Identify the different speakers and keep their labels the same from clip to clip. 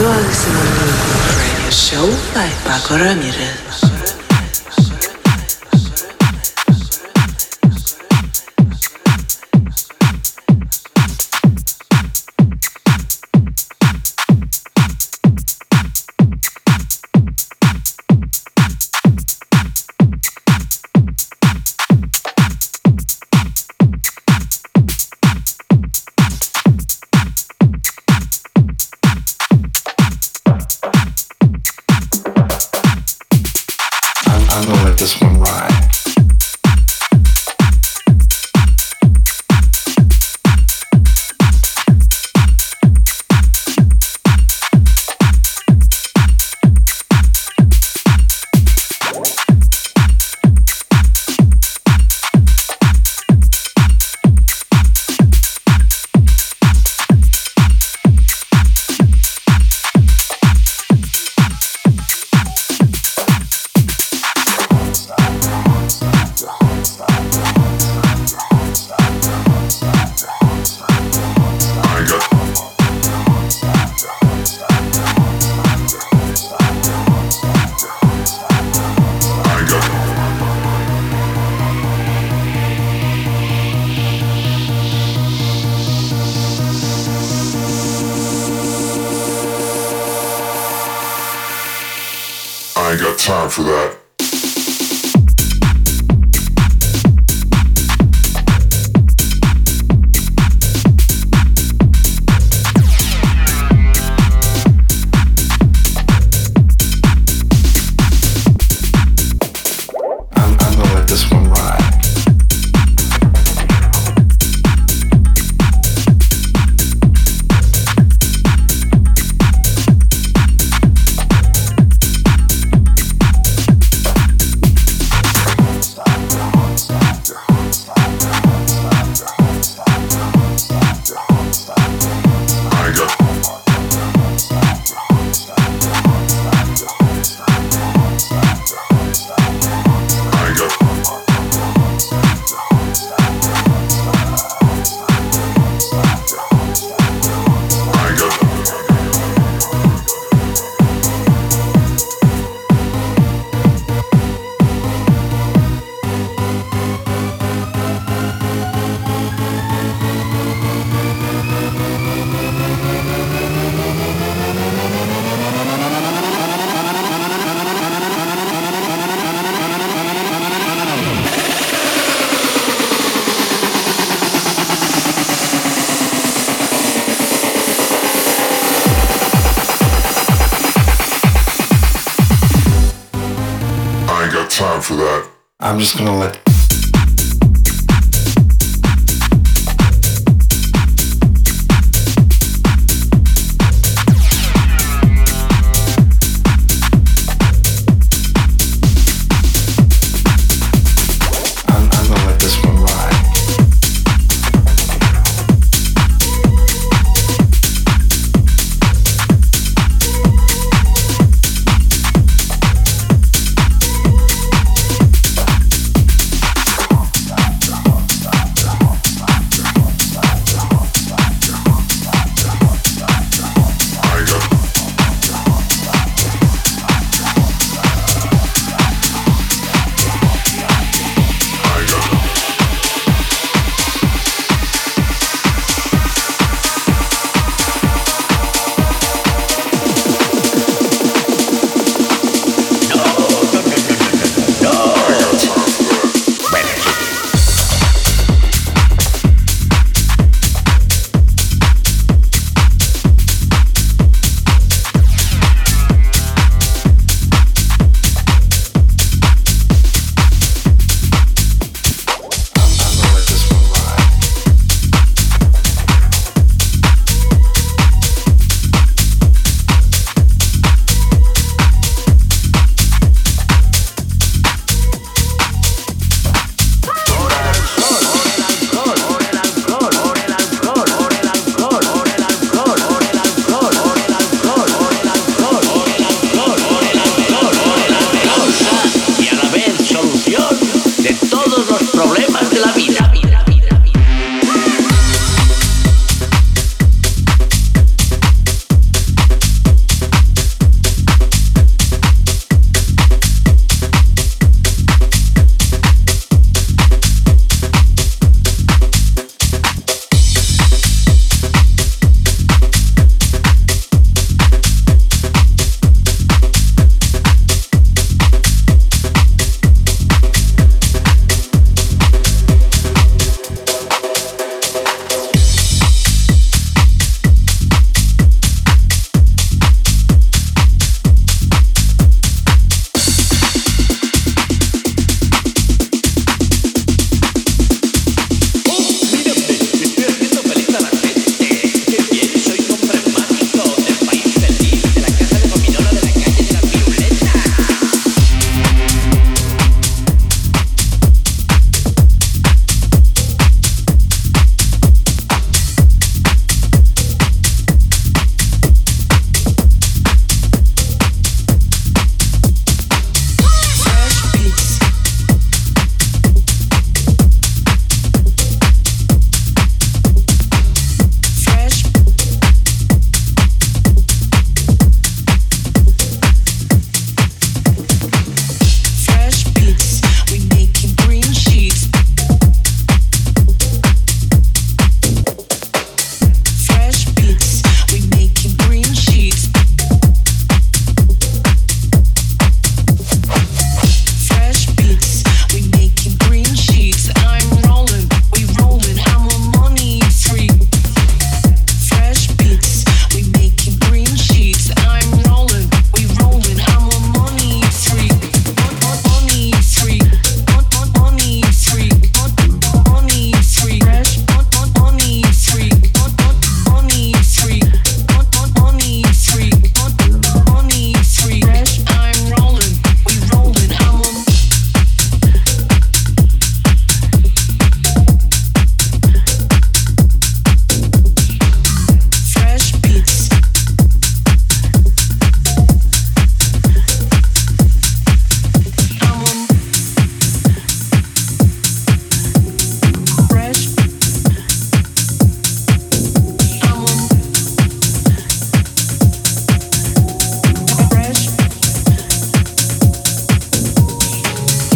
Speaker 1: Radio Show by Paco Ramirez.
Speaker 2: just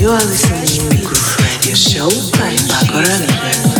Speaker 3: Break shit, let your motherfucking beat rip.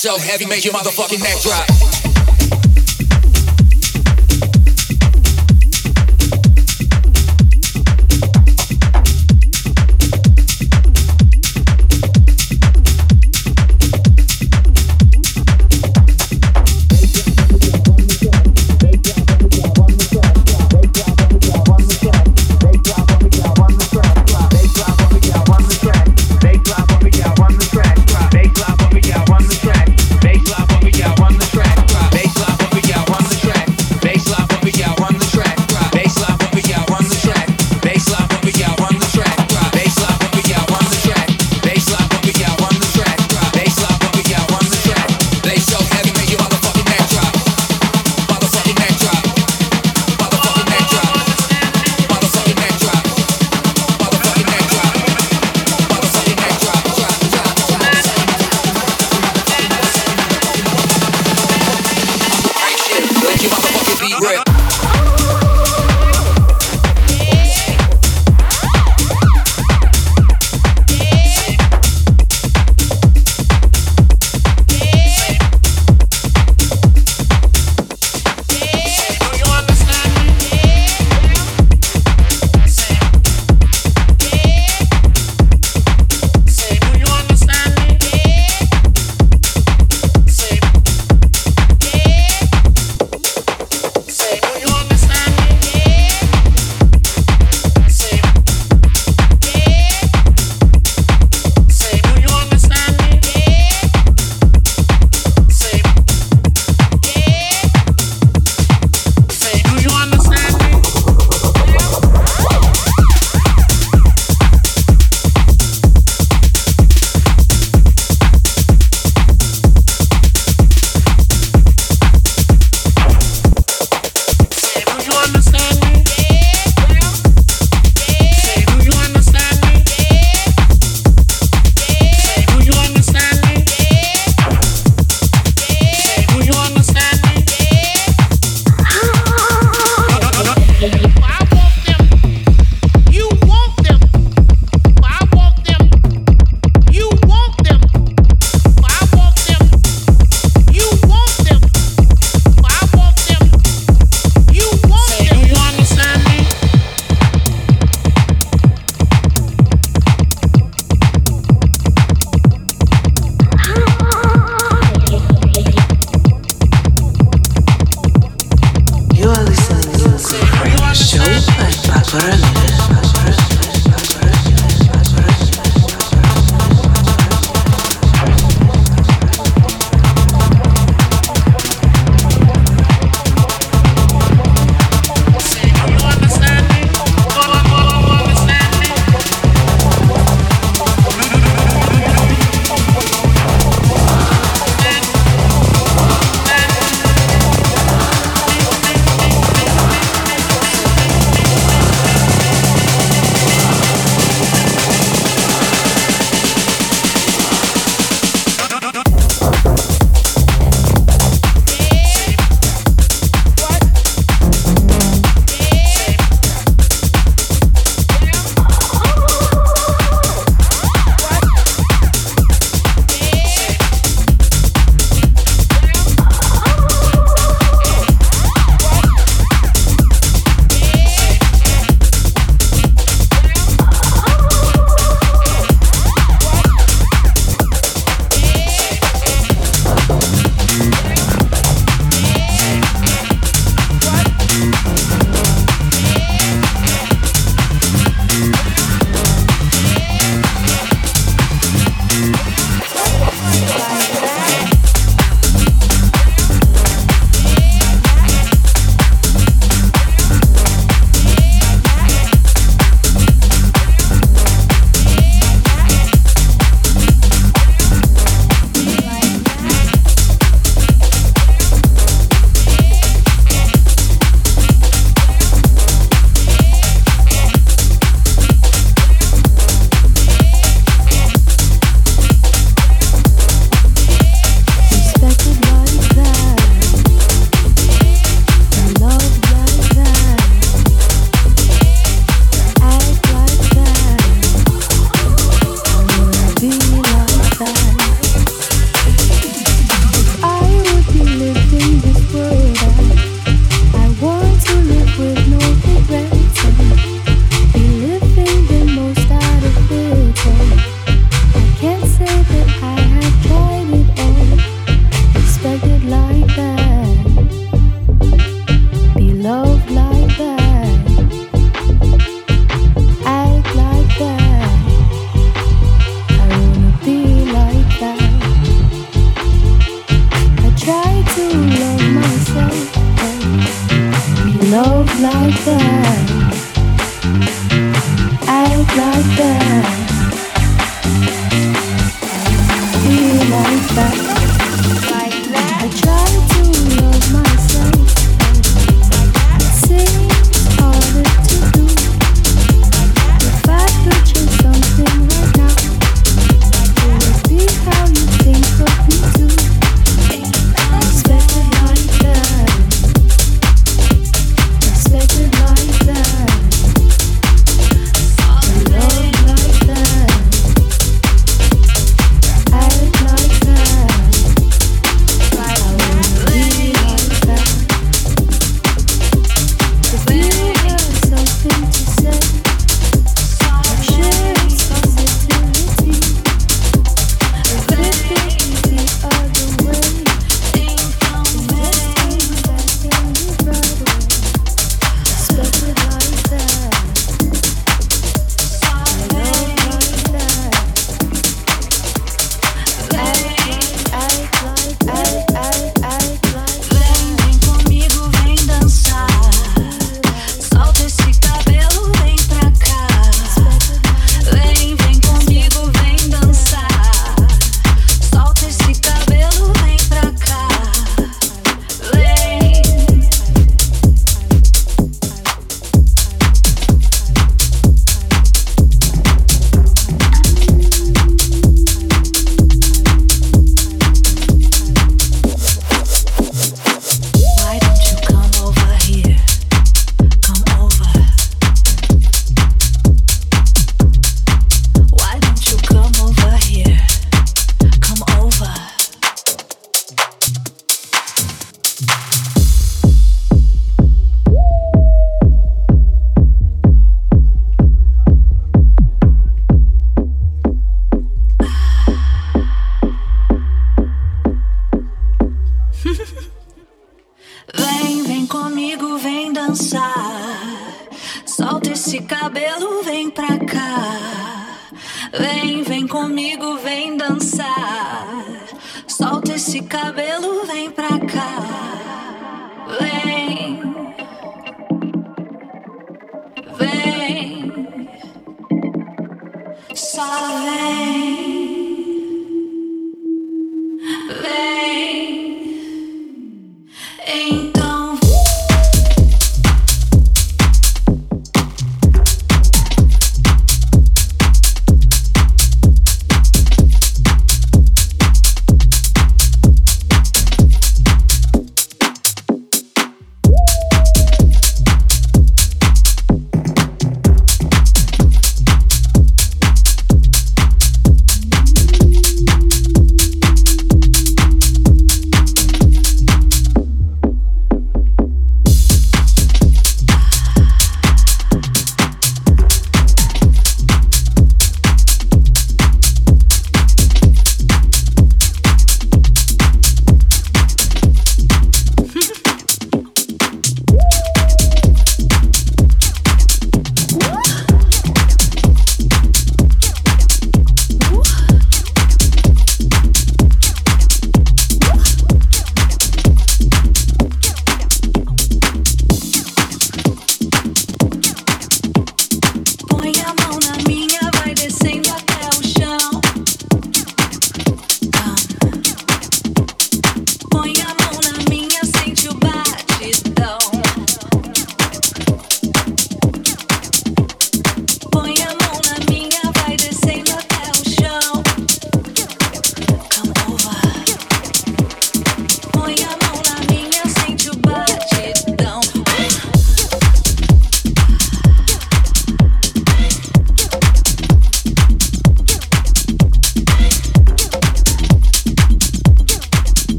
Speaker 3: So heavy, make your motherfucking neck drop.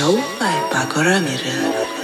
Speaker 4: show by Pako Ramirez.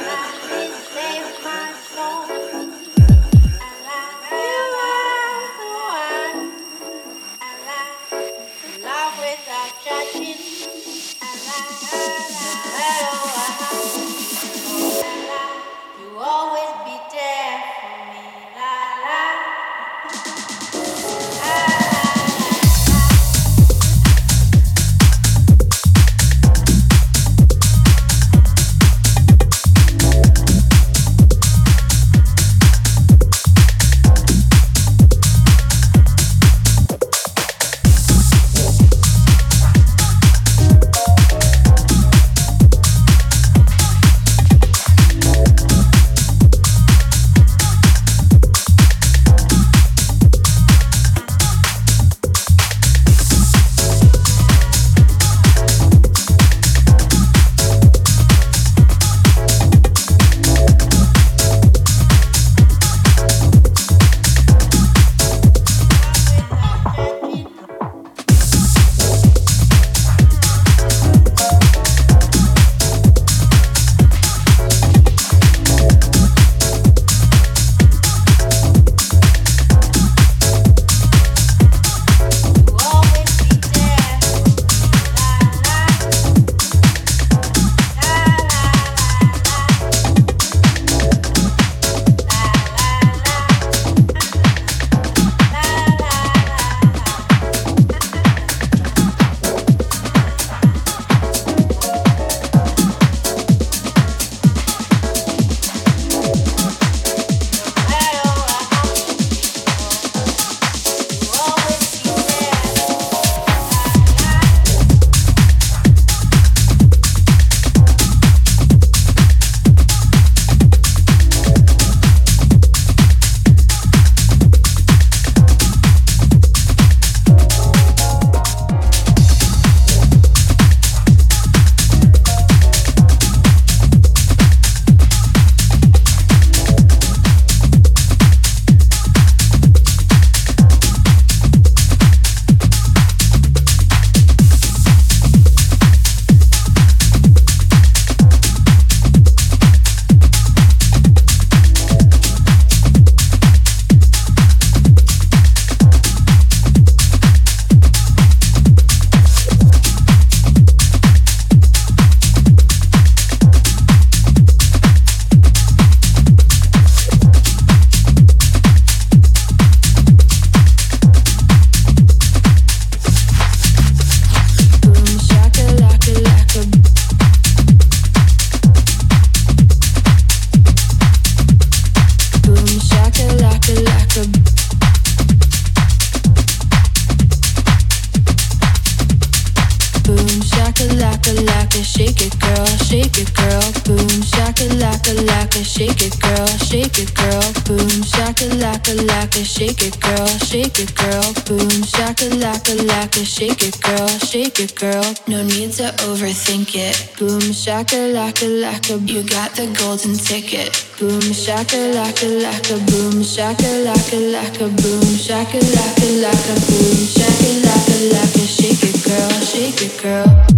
Speaker 4: to overthink it. Boom shaka laka laka, you got the golden ticket. Boom shaka laka laka, boom shaka laka laka, boom shaka laka laka, boom shaka laka laka. Shake it, girl, shake it, girl.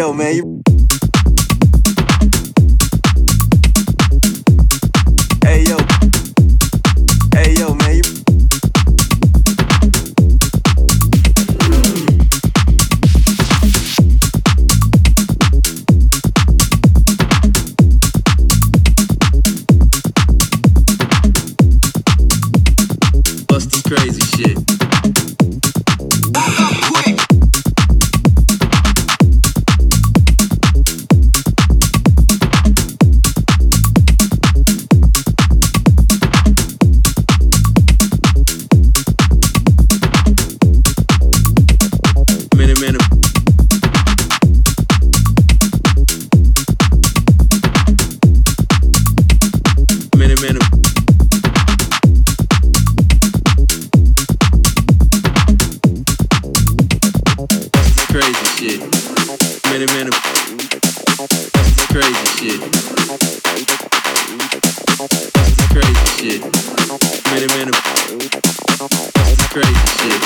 Speaker 5: Yo, man. You
Speaker 6: crazy shit. Minute. Bust this crazy shit. This crazy shit. Minute. Bust this crazy shit.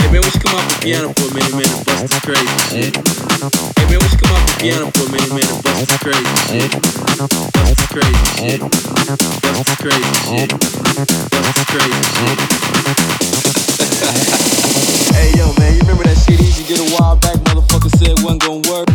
Speaker 6: Hey man, we should come piano for man, bust this crazy shit. Hey man, we should come piano for man, this crazy shit. Crazy shit. Crazy shit. Crazy shit.
Speaker 5: Hey yo, man, you remember that shit to get a while back? Motherfucker said it wasn't. Gonna work.